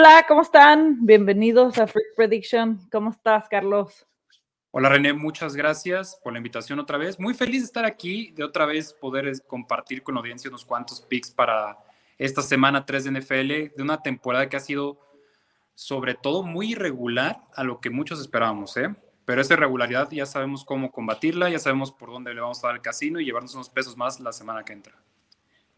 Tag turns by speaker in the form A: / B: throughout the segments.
A: Hola, ¿cómo están? Bienvenidos a Freak Prediction. ¿Cómo estás, Carlos?
B: Hola René, muchas gracias por la invitación otra vez. Muy feliz de estar aquí, de otra vez poder compartir con la audiencia unos cuantos picks para esta semana 3 de NFL, de una temporada que ha sido sobre todo muy irregular a lo que muchos esperábamos, ¿eh? Pero esa irregularidad ya sabemos cómo combatirla, ya sabemos por dónde le vamos a dar al casino y llevarnos unos pesos más la semana que entra.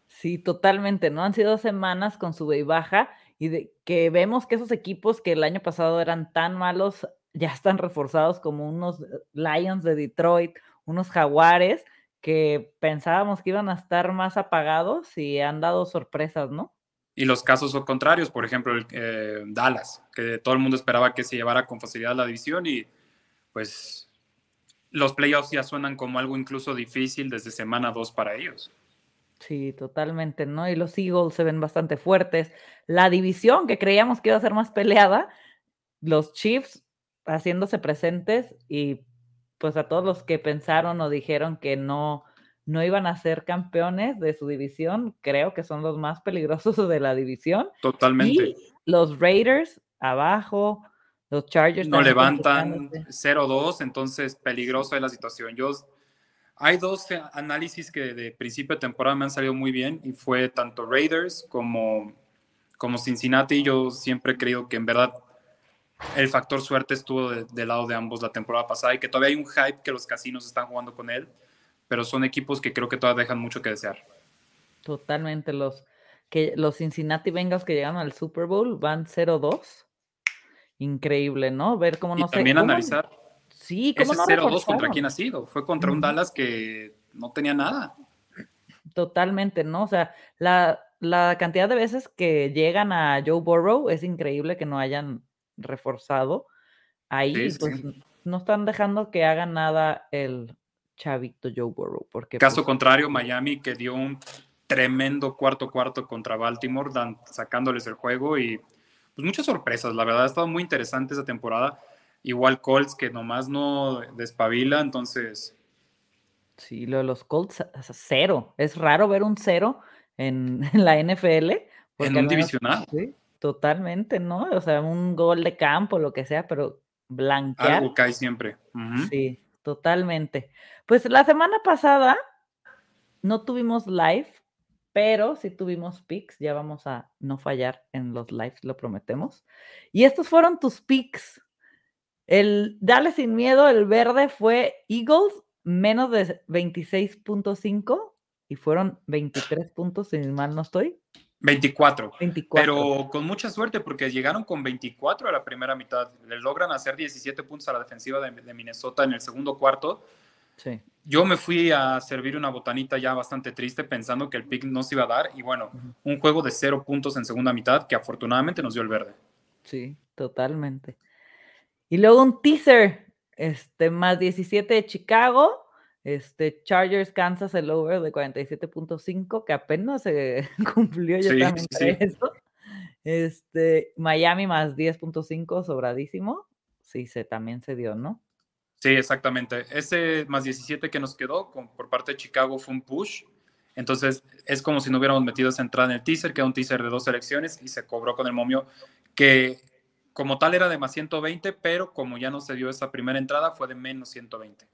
A: Sí, totalmente, ¿no? Han sido semanas con sube y baja y de que vemos que esos equipos que el año pasado eran tan malos ya están reforzados como unos Lions de Detroit, unos Jaguares que pensábamos que iban a estar más apagados y han dado sorpresas, ¿no?
B: Y los casos contrarios, por ejemplo, el, eh, Dallas, que todo el mundo esperaba que se llevara con facilidad la división y pues los playoffs ya suenan como algo incluso difícil desde semana 2 para ellos.
A: Sí, totalmente, ¿no? Y los Eagles se ven bastante fuertes. La división que creíamos que iba a ser más peleada, los Chiefs haciéndose presentes y pues a todos los que pensaron o dijeron que no, no iban a ser campeones de su división, creo que son los más peligrosos de la división.
B: Totalmente.
A: Y los Raiders abajo, los Chargers.
B: No levantan 0-2, entonces peligrosa es la situación. Yo hay dos análisis que de principio de temporada me han salido muy bien y fue tanto Raiders como, como Cincinnati. Yo siempre he creído que en verdad el factor suerte estuvo del lado de ambos la temporada pasada y que todavía hay un hype que los casinos están jugando con él, pero son equipos que creo que todavía dejan mucho que desear.
A: Totalmente. Los, que, los Cincinnati Bengals que llegaron al Super Bowl van 0-2. Increíble, ¿no? Ver cómo no
B: y También analizar
A: Sí, ¿cómo
B: Ese 0-2 contra quién ha sido. Fue contra un Dallas que no tenía nada.
A: Totalmente, ¿no? O sea, la, cantidad de veces que llegan a Joe Burrow es increíble que no hayan reforzado. Ahí, pues, no están dejando que haga nada el chavito Joe Burrow. Porque,
B: Caso
A: pues,
B: contrario, Miami que dio un tremendo cuarto cuarto contra Baltimore, sacándoles el juego y pues muchas sorpresas. La verdad ha estado muy interesante esa temporada. Igual Colts que nomás no despabila, entonces.
A: Sí, lo de los Colts, cero. Es raro ver un cero en, la NFL.
B: En un divisional.
A: Sí, totalmente, ¿no? O sea, un gol de campo, lo que sea, pero blanquear.
B: Algo cae siempre.
A: Sí, totalmente. Pues la semana pasada no tuvimos live, pero sí tuvimos picks. Ya vamos a no fallar en los lives, lo prometemos. Y estos fueron tus picks. El Dale sin miedo, el verde fue Eagles, menos de 26.5 y fueron 23 puntos, si mal no estoy.
B: 24. 24. Pero con mucha suerte porque llegaron con 24 a la primera mitad. Le logran hacer 17 puntos a la defensiva de, Minnesota en el segundo cuarto.
A: Sí.
B: Yo me fui a servir una botanita ya bastante triste pensando que el pick no se iba a dar y bueno, un juego de cero puntos en segunda mitad que afortunadamente nos dio el verde.
A: Sí, totalmente. Y luego un teaser, este, más 17 de Chicago, este, Chargers, Kansas, el over de 47.5, que apenas se cumplió, yo también eso. Este, Miami más 10.5, sobradísimo. Sí, se, también se dio, ¿no?
B: Sí, exactamente. Ese más 17 que nos quedó por parte de Chicago fue un push. Entonces, es como si no hubiéramos metido esa entrada en el teaser, que era un teaser de dos selecciones y se cobró con el momio que como tal era de más 120, pero como ya no se dio esa primera entrada, fue de menos 120.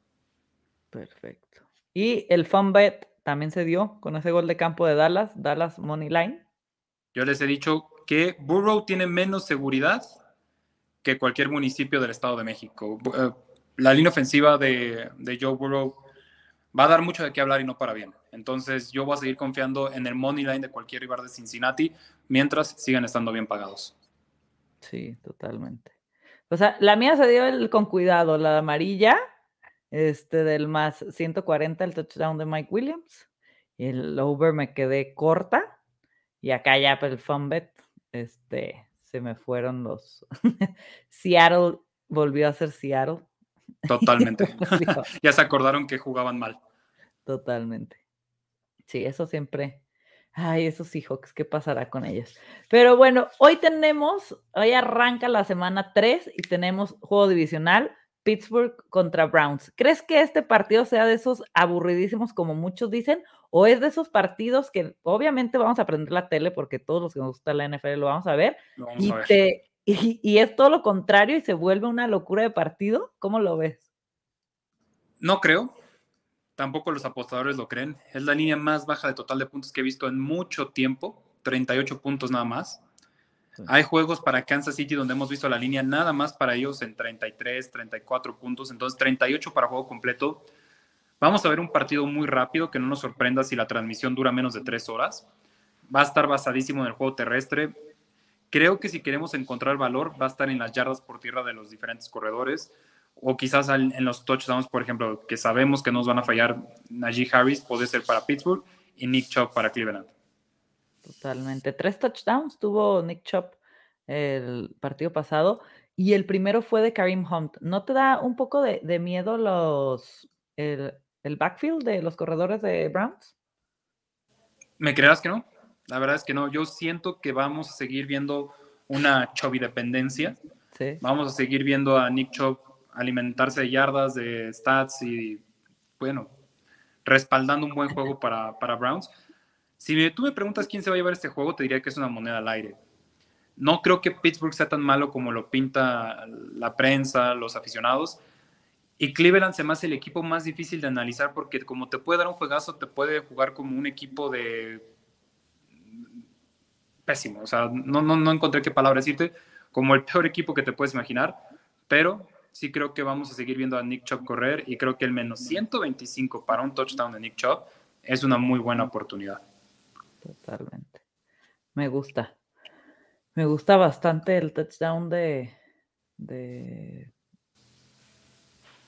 A: Perfecto. Y el fun bet también se dio con ese gol de campo de Dallas, Dallas Money Line.
B: Yo les he dicho que Burrow tiene menos seguridad que cualquier municipio del Estado de México. Eh, la línea ofensiva de, de Joe Burrow va a dar mucho de qué hablar y no para bien. Entonces yo voy a seguir confiando en el money line de cualquier rival de Cincinnati mientras sigan estando bien pagados.
A: Sí, totalmente. O sea, la mía se dio el, con cuidado, la amarilla, este del más 140, el touchdown de Mike Williams. Y el over me quedé corta. Y acá ya el fun bet, este, se me fueron los. Seattle volvió a ser Seattle.
B: Totalmente. ya se acordaron que jugaban mal.
A: Totalmente. Sí, eso siempre Ay, esos Seahawks, ¿qué pasará con ellos? Pero bueno, hoy tenemos, hoy arranca la semana 3 y tenemos juego divisional, Pittsburgh contra Browns. ¿Crees que este partido sea de esos aburridísimos como muchos dicen? ¿O es de esos partidos que obviamente vamos a aprender la tele porque todos los que nos gusta la NFL lo vamos a ver? y, y, es todo lo contrario y se vuelve una locura de partido. ¿Cómo lo ves?
B: No creo. Tampoco los apostadores lo creen. Es la línea más baja de total de puntos que he visto en mucho tiempo. 38 puntos nada más. Hay juegos para Kansas City donde hemos visto la línea nada más para ellos en 33, 34 puntos, entonces 38 para juego completo. Vamos a ver un partido muy rápido que no nos sorprenda si la transmisión dura menos de tres horas. Va a estar basadísimo en el juego terrestre. Creo que si queremos encontrar valor, va a estar en las yardas por tierra de los diferentes corredores o quizás en los touchdowns, por ejemplo, que sabemos que nos van a fallar Najee Harris, puede ser para Pittsburgh y Nick Chubb para Cleveland.
A: Totalmente. Tres touchdowns tuvo Nick Chop el partido pasado y el primero fue de Karim Hunt. ¿No te da un poco de, miedo los el, backfield de los corredores de Browns?
B: ¿Me creas que no? La verdad es que no. Yo siento que vamos a seguir viendo una Chubby dependencia. Sí. Vamos a seguir viendo a Nick Chubb alimentarse de yardas, de stats y, bueno, respaldando un buen juego para, para Browns. Si tú me preguntas quién se va a llevar este juego, te diría que es una moneda al aire. No creo que Pittsburgh sea tan malo como lo pinta la prensa, los aficionados. Y Cleveland se me hace el equipo más difícil de analizar porque como te puede dar un juegazo, te puede jugar como un equipo de pésimo. O sea, no, no, no encontré qué palabra decirte, como el peor equipo que te puedes imaginar, pero sí creo que vamos a seguir viendo a Nick Chubb correr y creo que el menos 125 para un touchdown de Nick Chubb es una muy buena oportunidad.
A: Totalmente. Me gusta. Me gusta bastante el touchdown de. de.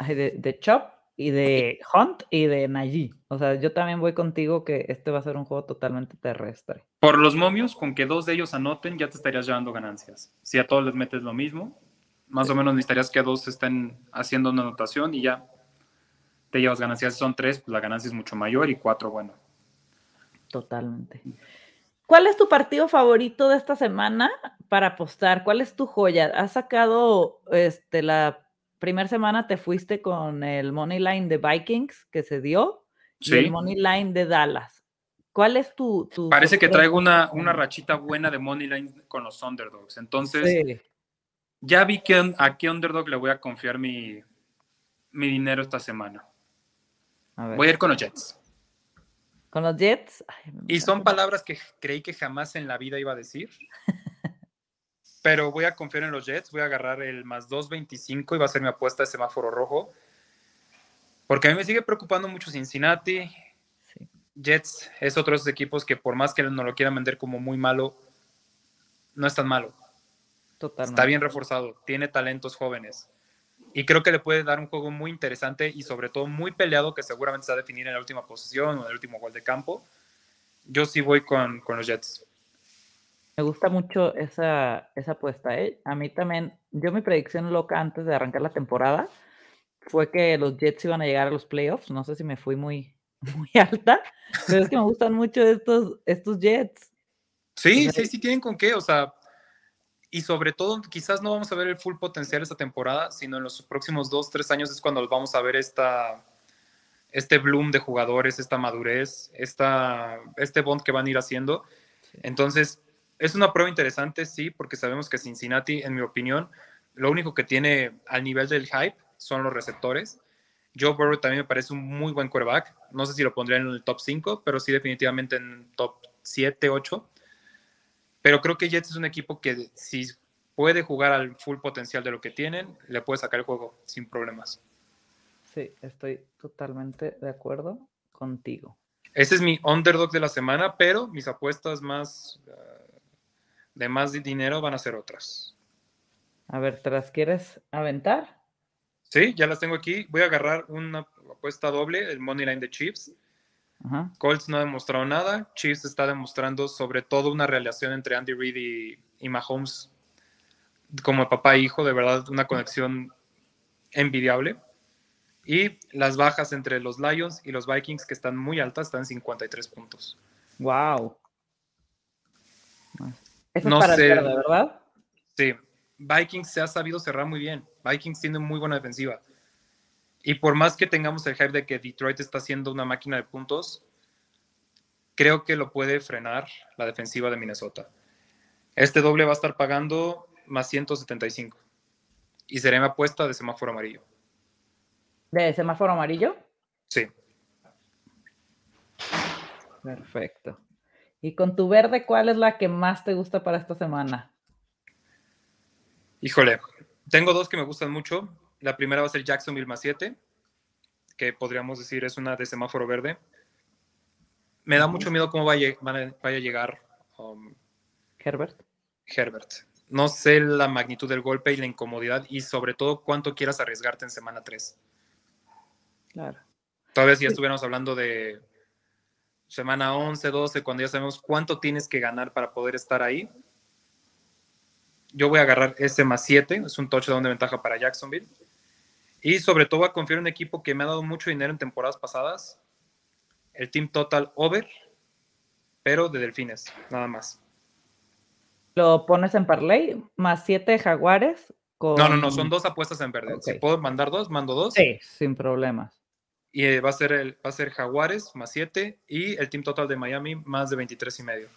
A: de, de Chop y de Hunt y de Najee. O sea, yo también voy contigo que este va a ser un juego totalmente terrestre.
B: Por los momios, con que dos de ellos anoten, ya te estarías llevando ganancias. Si a todos les metes lo mismo, más o menos necesitarías que dos estén haciendo una anotación y ya te llevas ganancias. Si son tres, pues la ganancia es mucho mayor y cuatro, bueno,
A: Totalmente. ¿Cuál es tu partido favorito de esta semana para apostar? ¿Cuál es tu joya? Has sacado este, la primera semana, te fuiste con el Money Line de Vikings que se dio y el Money Line de Dallas. ¿Cuál es tu.
B: Parece que traigo una, una rachita buena de Money Line con los underdogs. Entonces, ya vi que, a qué underdog le voy a confiar mi, mi dinero esta semana. Voy a ir con los Jets.
A: ¿Con los Jets?
B: y son palabras que creí que jamás en la vida iba a decir. pero voy a confiar en los Jets, voy a agarrar el más 2.25 y va a ser mi apuesta de semáforo rojo. Porque a mí me sigue preocupando mucho Cincinnati. Jets es otro de esos equipos que por más que no lo quieran vender como muy malo, no es tan malo. Está bien reforzado, tiene talentos jóvenes y creo que le puede dar un juego muy interesante y sobre todo muy peleado que seguramente se va a definir en la última posición o en el último gol de campo. Yo sí voy con, con los Jets.
A: Me gusta mucho esa, esa apuesta. ¿eh? A mí también, yo mi predicción loca antes de arrancar la temporada fue que los Jets iban a llegar a los playoffs. No sé si me fui muy, muy alta, pero es que me gustan mucho estos, estos Jets.
B: Sí, sí, sí tienen con qué. O sea, y sobre todo quizás no vamos a ver el full potencial esta temporada, sino en los próximos dos, tres años es cuando vamos a ver esta, este bloom de jugadores, esta madurez, esta, este bond que van a ir haciendo. Entonces, es una prueba interesante, sí, porque sabemos que Cincinnati, en mi opinión, lo único que tiene al nivel del hype son los receptores. Joe Burrow también me parece un muy buen quarterback. No sé si lo pondría en el top 5, pero sí definitivamente en top 7, 8. Pero creo que Jets es un equipo que si puede jugar al full potencial de lo que tienen, le puede sacar el juego sin problemas.
A: Sí, estoy totalmente de acuerdo contigo.
B: Ese es mi underdog de la semana, pero mis apuestas más eh, de más dinero van a ser otras.
A: A ver, ¿te las quieres aventar?
B: Sí, ya las tengo aquí. Voy a agarrar una apuesta doble, el Money Line de Chiefs. Colts no ha demostrado nada. Chiefs está demostrando sobre todo una relación entre Andy Reid y, Mahomes como papá e hijo, de verdad, una conexión envidiable. Y las bajas entre los Lions y los Vikings, que están muy altas, están en 53 puntos.
A: ¡Wow! Eso no es para sé,
B: ¿verdad? Sí. Vikings se ha sabido cerrar muy bien. Vikings tiene muy buena defensiva. Y por más que tengamos el hype de que Detroit está haciendo una máquina de puntos, creo que lo puede frenar la defensiva de Minnesota. Este doble va a estar pagando más 175. Y será mi apuesta de semáforo amarillo.
A: ¿De semáforo amarillo?
B: Sí.
A: Perfecto. Y con tu verde, ¿cuál es la que más te gusta para esta semana?
B: Híjole, tengo dos que me gustan mucho. La primera va a ser Jacksonville más 7, que podríamos decir es una de semáforo verde. Me da mucho miedo cómo vaya, vaya a llegar um,
A: Herbert.
B: Herbert. No sé la magnitud del golpe y la incomodidad y sobre todo cuánto quieras arriesgarte en semana 3.
A: Claro.
B: Todavía si ya estuviéramos hablando de semana 11, 12, cuando ya sabemos cuánto tienes que ganar para poder estar ahí. Yo voy a agarrar ese más 7, es un touchdown de ventaja para Jacksonville. Y sobre todo a confiar en un equipo que me ha dado mucho dinero en temporadas pasadas, el Team Total Over, pero de Delfines, nada más.
A: ¿Lo pones en parlay? Más 7 Jaguares.
B: No, no, no, son dos apuestas en verde. Si puedo mandar dos, mando dos.
A: Sí, sin problemas
B: y eh, va a ser el va a ser Jaguares más 7 y el team total de Miami más de 23 y medio.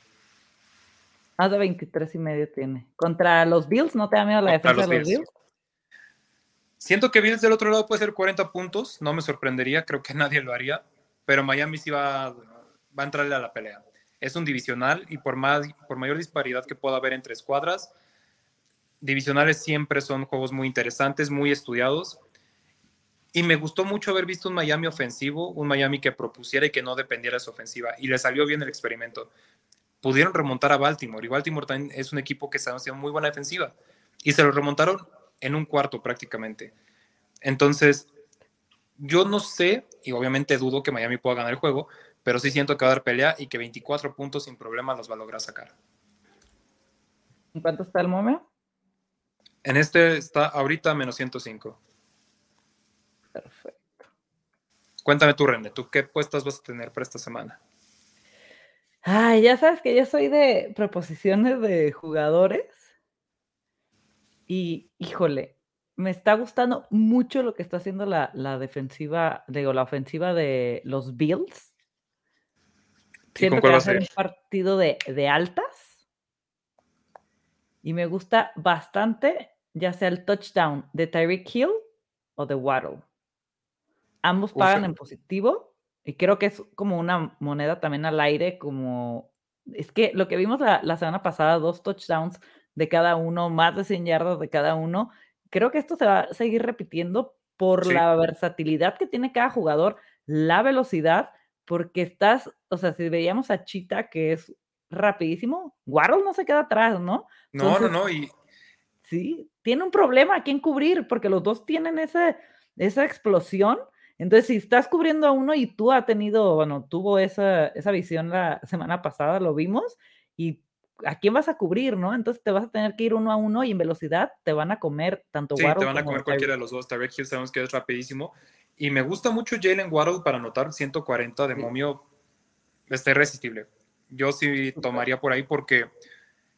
A: Más de 23 y medio tiene. Contra los Bills, ¿no te da miedo la defensa de los Bills?
B: Siento que Bills del otro lado puede ser 40 puntos, no me sorprendería, creo que nadie lo haría, pero Miami sí va, va a entrarle a la pelea. Es un divisional y por, más, por mayor disparidad que pueda haber entre escuadras, divisionales siempre son juegos muy interesantes, muy estudiados y me gustó mucho haber visto un Miami ofensivo, un Miami que propusiera y que no dependiera de su ofensiva. Y le salió bien el experimento. Pudieron remontar a Baltimore. Y Baltimore también es un equipo que está haciendo muy buena defensiva. Y se lo remontaron en un cuarto prácticamente. Entonces, yo no sé, y obviamente dudo que Miami pueda ganar el juego, pero sí siento que va a dar pelea y que 24 puntos sin problema los va a lograr sacar.
A: ¿En cuánto está el momio?
B: En este está ahorita menos 105.
A: Perfecto.
B: Cuéntame tú, René, ¿tú qué puestas vas a tener para esta semana?
A: Ay, ya sabes que yo soy de proposiciones de jugadores. Y, híjole, me está gustando mucho lo que está haciendo la, defensiva, digo, la ofensiva de los Bills. Siento que va a ser un partido de, de altas. Y me gusta bastante, ya sea el touchdown de Tyreek Hill o de Waddle. Ambos pagan en positivo y creo que es como una moneda también al aire, como es que lo que vimos la, semana pasada, dos touchdowns de cada uno, más de 100 yardas de cada uno, creo que esto se va a seguir repitiendo por la versatilidad que tiene cada jugador, la velocidad, porque estás, o sea, si veíamos a Chita que es rapidísimo, Waddle no se queda atrás, ¿no?
B: No, no, no, y...
A: Sí, tiene un problema a quién cubrir, porque los dos tienen ese, esa explosión entonces, si estás cubriendo a uno y tú has tenido, bueno, tuvo esa, esa visión la semana pasada, lo vimos, y ¿a quién vas a cubrir, no? Entonces te vas a tener que ir uno a uno y en velocidad te van a comer tanto
B: sí, te van a comer cualquiera de los dos. Tarek Hill sabemos que es rapidísimo. Y me gusta mucho Jalen Waddle para anotar 140 de momio. Está irresistible. Yo sí tomaría por ahí porque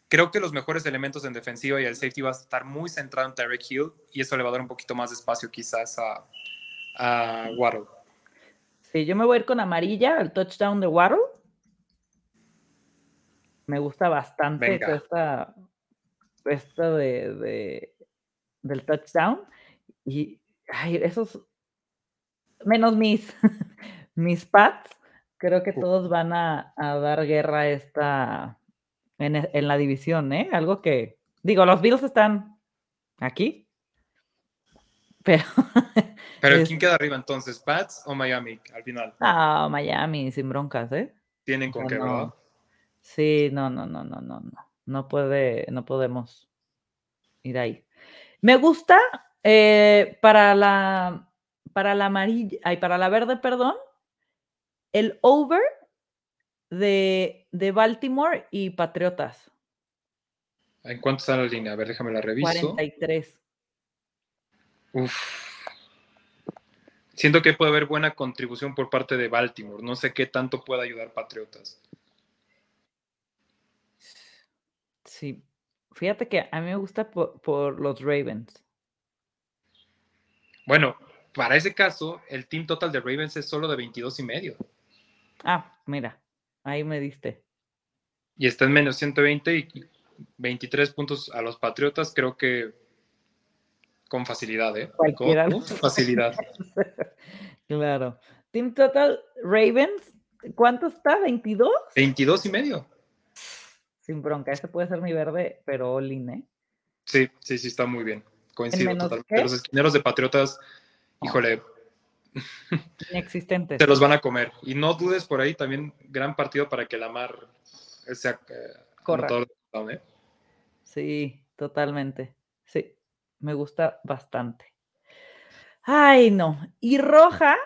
B: creo que los mejores elementos en defensiva y el safety va a estar muy centrado en Tarek Hill y eso le va a dar un poquito más de espacio quizás a, a Waddle.
A: Sí, yo me voy a ir con amarilla, el touchdown de Waddle. Me gusta bastante esta, esta de, del touchdown. Y ay, esos, menos mis, mis pads, creo que todos van a, dar guerra esta, en, en la división, ¿eh? Algo que, digo, los Bills están aquí, pero
B: ¿Pero quién queda arriba entonces? ¿Pats o Miami al final?
A: Ah, Miami, sin broncas, ¿eh?
B: Tienen con qué, ¿verdad?
A: Sí, no, no, no, no, no, no. No puede, no podemos ir ahí. Me gusta eh, para la para la amarilla, ay, para la verde, perdón, el over de, de Baltimore y Patriotas.
B: ¿En cuánto está la línea? A ver, déjame la reviso.
A: 43.
B: Uf. Siento que puede haber buena contribución por parte de Baltimore. No sé qué tanto puede ayudar Patriotas.
A: Sí, fíjate que a mí me gusta por, los Ravens.
B: Bueno, para ese caso, el team total de Ravens es solo de 22 y medio.
A: Ah, mira, ahí me diste.
B: Y está en menos 120 y 23 puntos a los Patriotas, creo que con facilidad, ¿eh? Con, facilidad.
A: claro. Team Total Ravens, ¿cuánto está? ¿22?
B: 22 y medio.
A: Sin bronca, ese puede ser mi verde, pero all ¿eh?
B: Sí, sí, sí, está muy bien. Coincido totalmente. Los esquineros de Patriotas, híjole.
A: Inexistentes.
B: Te los van a comer. Y no dudes por ahí también, gran partido para que la mar sea
A: eh, ¿eh? Sí, totalmente. Sí, me gusta bastante. Ay, no. Y roja,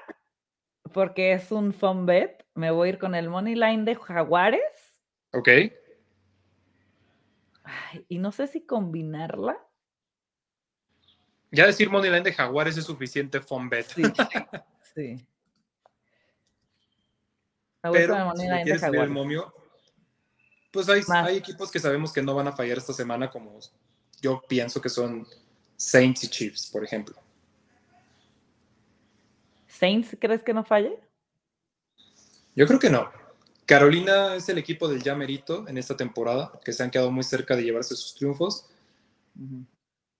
A: porque es un fun bet, me voy a ir con el money line de Jaguares.
B: Ok.
A: Y no sé si combinarla.
B: Ya decir money line de Jaguares es suficiente fun bet. Sí. sí. Pero si quieres el momio, pues hay, hay, equipos que sabemos que no van a fallar esta semana, como yo pienso que son Saints y Chiefs, por ejemplo.
A: ¿Saints crees que no falle?
B: Yo creo que no. Carolina es el equipo del ya merito en esta temporada, que se han quedado muy cerca de llevarse sus triunfos.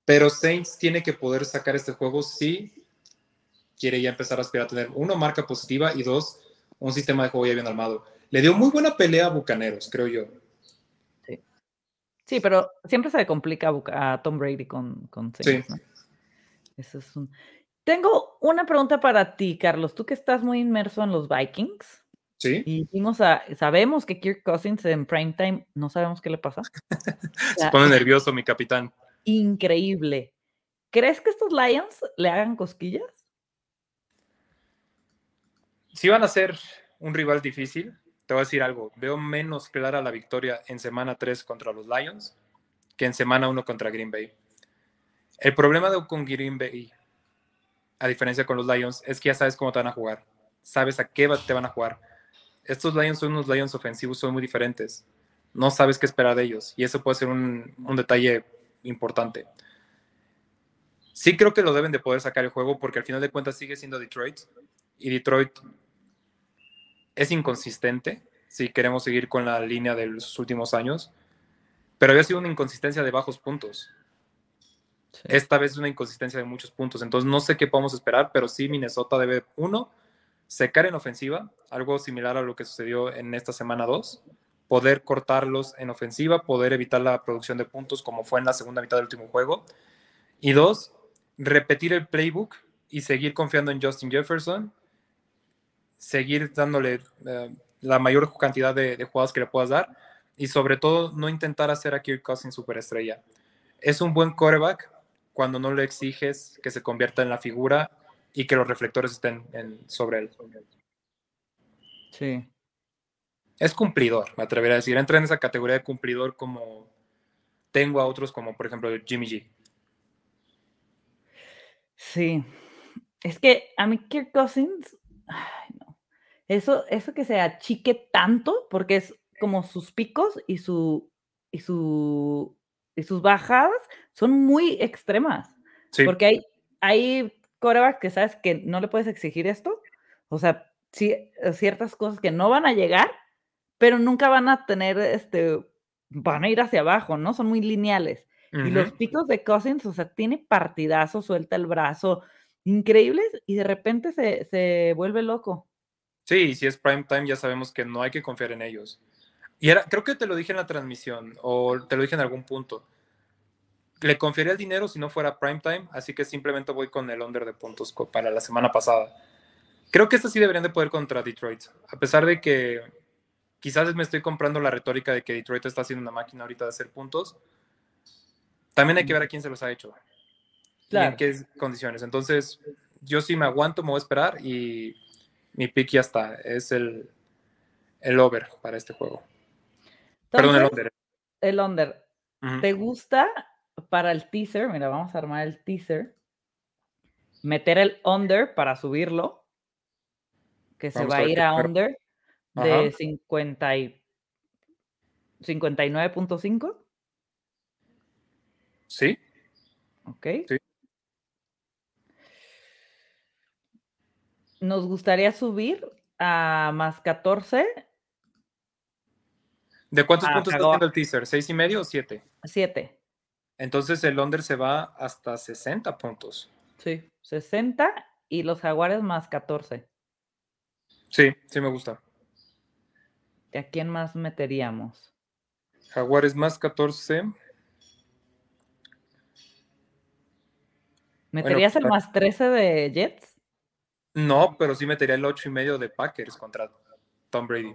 B: Pero Saints tiene que poder sacar este juego si quiere ya empezar a aspirar a tener, uno, marca positiva y dos, un sistema de juego ya bien armado. Le dio muy buena pelea a Bucaneros, creo yo.
A: Sí, sí pero siempre se le complica a, Tom Brady con, con Saints, sí. Eso es un... Tengo una pregunta para ti, Carlos. Tú que estás muy inmerso en los Vikings.
B: Sí.
A: Y vimos a, sabemos que Kirk Cousins en primetime, no sabemos qué le pasa.
B: Se pone nervioso mi capitán.
A: Increíble. ¿Crees que estos Lions le hagan cosquillas?
B: Sí van a ser un rival difícil. Te voy a decir algo. Veo menos clara la victoria en semana 3 contra los Lions que en semana 1 contra Green Bay. El problema de, con Green Bay a diferencia con los Lions, es que ya sabes cómo te van a jugar. Sabes a qué te van a jugar. Estos Lions son unos Lions ofensivos, son muy diferentes. No sabes qué esperar de ellos. Y eso puede ser un, detalle importante. Sí creo que lo deben de poder sacar el juego porque al final de cuentas sigue siendo Detroit. Y Detroit es inconsistente si queremos seguir con la línea de los últimos años. Pero había sido una inconsistencia de bajos puntos. Esta vez es una inconsistencia de muchos puntos. Entonces no sé qué podemos esperar, pero sí Minnesota debe, uno, secar en ofensiva, algo similar a lo que sucedió en esta semana 2, poder cortarlos en ofensiva, poder evitar la producción de puntos como fue en la segunda mitad del último juego. Y dos, repetir el playbook y seguir confiando en Justin Jefferson, seguir dándole eh, la mayor cantidad de, jugadas que le puedas dar y sobre todo no intentar hacer a Kirk Cousins superestrella. Es un buen quarterback, cuando no le exiges que se convierta en la figura y que los reflectores estén sobre él.
A: Sí.
B: Es cumplidor, me atrevería a decir. Entra en esa categoría de cumplidor como tengo a otros como por ejemplo Jimmy G.
A: Sí. Es que a mí Kirk Cousins, no. Eso, eso que se achique tanto, porque es como sus picos y su, y su y sus bajadas son muy extremas. Porque hay, hay corebacks que sabes que no le puedes exigir esto. O sea, ciertas cosas que no van a llegar, pero nunca van a tener, este, van a ir hacia abajo, ¿no? Son muy lineales. Y los picos de Cousins, o sea, tiene partidazo, suelta el brazo, increíbles, y de repente se, se vuelve loco.
B: Sí, si es prime time, ya sabemos que no hay que confiar en ellos. Y era, creo que te lo dije en la transmisión o te lo dije en algún punto. Le confiaría el dinero si no fuera prime time, así que simplemente voy con el under de puntos para la semana pasada. Creo que esta sí deberían de poder contra Detroit, a pesar de que quizás me estoy comprando la retórica de que Detroit está haciendo una máquina ahorita de hacer puntos. También hay que ver a quién se los ha hecho y en qué condiciones. Entonces, yo sí me aguanto, me voy a esperar y mi pick ya está. Es el, el over para este juego. Perdón, el under.
A: El under. ¿Te gusta para el teaser? Mira, vamos a armar el teaser. Meter el under para subirlo. Que se va a ir a under de 50 y 59.5.
B: Sí.
A: Ok.
B: Sí.
A: nos gustaría subir a más 14.
B: ¿De cuántos
A: Ah,
B: puntos está haciendo el teaser? ¿Seis y medio o siete?
A: 7.
B: Entonces el under se va hasta 60 puntos.
A: Sí, 60 y los jaguares más 14.
B: Sí, sí me gusta.
A: ¿Y a quién más meteríamos?
B: Jaguares más 14.
A: ¿Meterías el
B: claro.
A: más 13 de Jets?
B: No, pero sí metería el ocho y medio de Packers contra Tom Brady.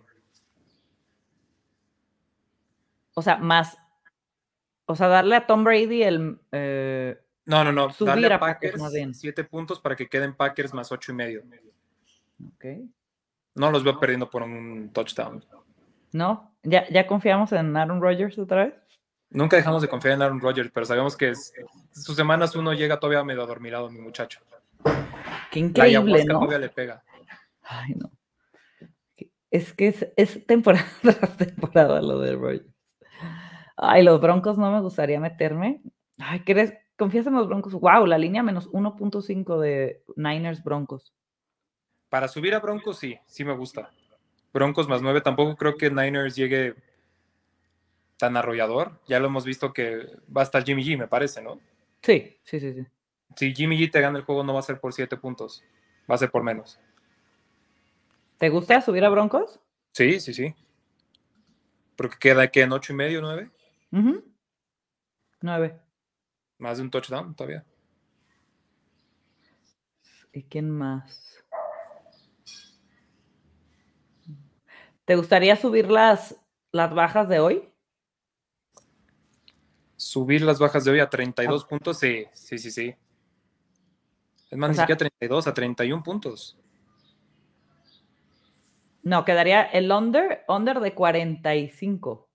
A: O sea, más. O sea, darle a Tom Brady el. eh,
B: No, no, no.
A: Subir
B: Darle a
A: Packers.
B: 7 puntos para que queden Packers más ocho y medio.
A: ok.
B: No los veo perdiendo por un touchdown.
A: ¿No? ¿Ya, ¿Ya confiamos en Aaron Rodgers otra vez?
B: Nunca dejamos de confiar en Aaron Rodgers, pero sabemos que es, sus semanas uno llega todavía medio adormilado, mi muchacho.
A: Qué
B: La
A: increíble,
B: ayahuasca
A: ¿no?
B: todavía le pega.
A: Ay, no. Es que es, es temporada tras temporada lo de Rodgers. Ay, los Broncos no me gustaría meterme. Ay, ¿crees? ¿Confías en los Broncos? Wow, la línea menos 1.5 de Niners Broncos.
B: Para subir a Broncos, sí, sí me gusta. Broncos más 9, tampoco creo que Niners llegue tan arrollador. Ya lo hemos visto que va a estar Jimmy G, me parece, ¿no?
A: Sí, sí, sí, sí.
B: Si Jimmy G te gana el juego, no va a ser por 7 puntos, va a ser por menos.
A: ¿Te gusta subir a Broncos?
B: Sí, sí, sí. Porque queda que en 8 y medio, 9,
A: Ujú. Nueve.
B: más de un touchdown todavía.
A: ¿Y quién más? ¿Te gustaría subir las, las bajas de hoy?
B: Subir las bajas de hoy a 32 puntos, sí, sí, sí, sí. Es más,
A: O
B: ni
A: sea-
B: siquiera 32, a 31 puntos.
A: No, quedaría el under, under de 45.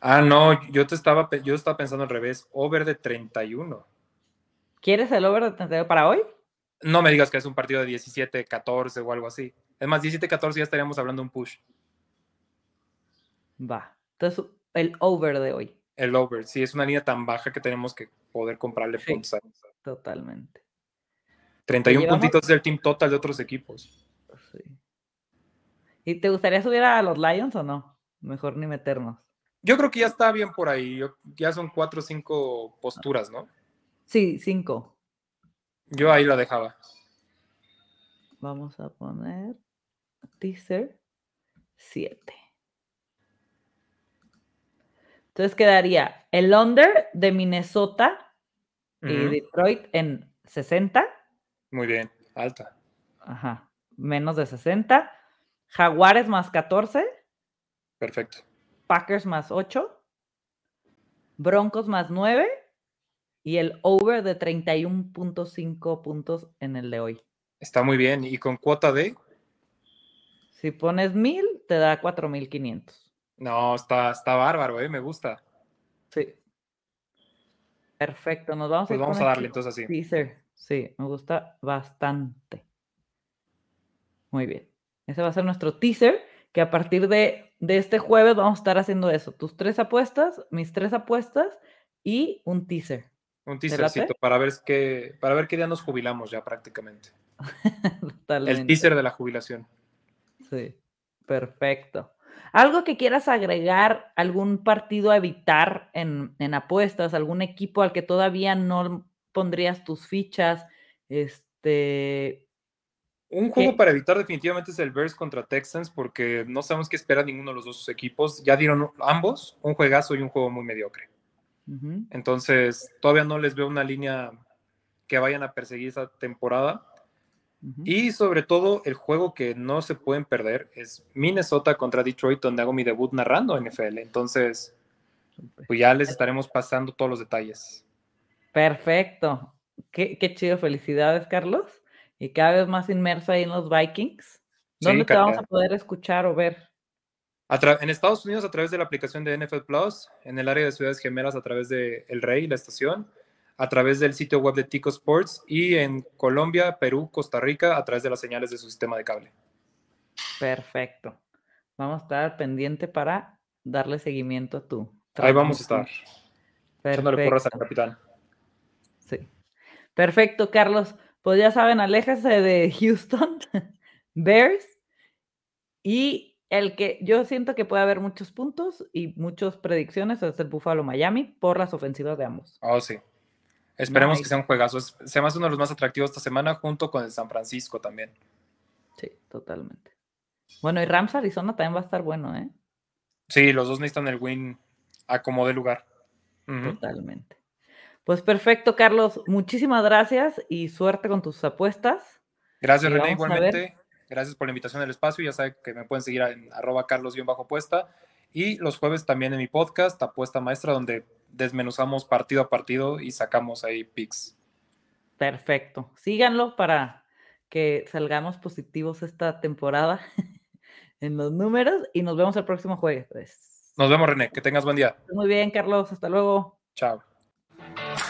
B: Ah, no, yo te estaba, yo estaba pensando al revés, over de 31.
A: ¿Quieres el over de 32 para hoy?
B: No me digas que es un partido de 17, 14 o algo así. Es más, 17, 14 ya estaríamos hablando de un push.
A: Va. Entonces, el over de hoy.
B: El over, sí, es una línea tan baja que tenemos que poder comprarle
A: Sí.
B: puntos.
A: Totalmente.
B: 31
A: llevamos?
B: puntitos es el team total de otros equipos.
A: Sí. ¿Y te gustaría subir a los Lions o no? Mejor ni meternos.
B: Yo creo que ya está bien por ahí. yo- ya son 4 o 5 posturas, ¿no?
A: Sí, 5.
B: Yo ahí la dejaba.
A: Vamos a poner teaser 7. Entonces quedaría el under de Minnesota y Detroit en 60.
B: Muy bien, alta.
A: Ajá. Menos de 60. Jaguares más 14.
B: Perfecto.
A: Packers más 8. Broncos más 9. Y el over de 31.5 puntos en el de hoy.
B: Está muy bien. Y con cuota de.
A: Si pones 1000, te da 4500.
B: No, está, está bárbaro, ¿eh? Me gusta.
A: Sí. Perfecto, nos vamos
B: Pues
A: ir
B: vamos a darle entonces así.
A: Teaser. Sí, me gusta bastante. Muy bien. Ese va a ser nuestro teaser, que a partir de, de este jueves vamos a estar haciendo eso. Tus tres apuestas, mis tres apuestas y un teaser.
B: Un teasercito para ver qué, para ver qué día nos jubilamos ya prácticamente. El teaser de la jubilación.
A: Sí, perfecto. ¿Algo que quieras agregar, algún partido a evitar en, en apuestas, algún equipo al que todavía no pondrías tus fichas? Este,
B: Un juego
A: ¿Qué?
B: para evitar definitivamente es el Bears contra Texans porque no sabemos qué espera ninguno de los dos equipos. Ya dieron ambos un juegazo y un juego muy mediocre. Entonces, todavía no les veo una línea que vayan a perseguir esa temporada.
A: ujú.
B: Y sobre todo, el juego que no se pueden perder es Minnesota contra Detroit, donde hago mi debut narrando NFL. Entonces, pues ya les estaremos pasando todos los detalles.
A: Perfecto. Qué, qué chido. Felicidades, Carlos. Y cada vez más inmerso ahí en los Vikings.
B: Sí,
A: ¿Dónde te vamos a poder escuchar o ver?
B: En Estados Unidos a través de la aplicación de NFL Plus, en el área de Ciudades Gemelas a través de El Rey, la estación, a través del sitio web de Tico Sports y en Colombia, Perú, Costa Rica a través de las señales de su sistema de cable.
A: Perfecto. Vamos a estar pendiente para darle seguimiento a tu.
B: Ahí vamos a estar,
A: transmisión.
B: echándole porras al
A: Perfecto.
B: capitán.
A: Sí. Perfecto, Carlos. Pues ya saben, aléjese de Houston, Bears. Y el que yo siento que puede haber muchos puntos y muchas predicciones es el Buffalo Miami por las ofensivas de ambos.
B: Oh, sí. Esperemos que sea un juegazo. Se me hace uno de los más atractivos esta semana junto con el San Francisco también.
A: Sí, totalmente. Bueno, y Rams Arizona también va a estar bueno, ¿eh?
B: Sí, los dos necesitan el win a como de lugar.
A: Totalmente. Pues perfecto, Carlos. Muchísimas gracias y suerte con tus apuestas.
B: Gracias, René, igualmente. Gracias por la invitación al espacio. Ya saben que me pueden seguir en arroba carlos-apuesta. Y los jueves también en mi podcast, Apuesta Maestra, donde desmenuzamos partido a partido y sacamos ahí picks.
A: Perfecto. Síganlo para que salgamos positivos esta temporada en los números y nos vemos el próximo jueves.
B: Nos vemos, René. Que tengas buen día.
A: Muy bien, Carlos. Hasta luego.
B: Chao. Thank you.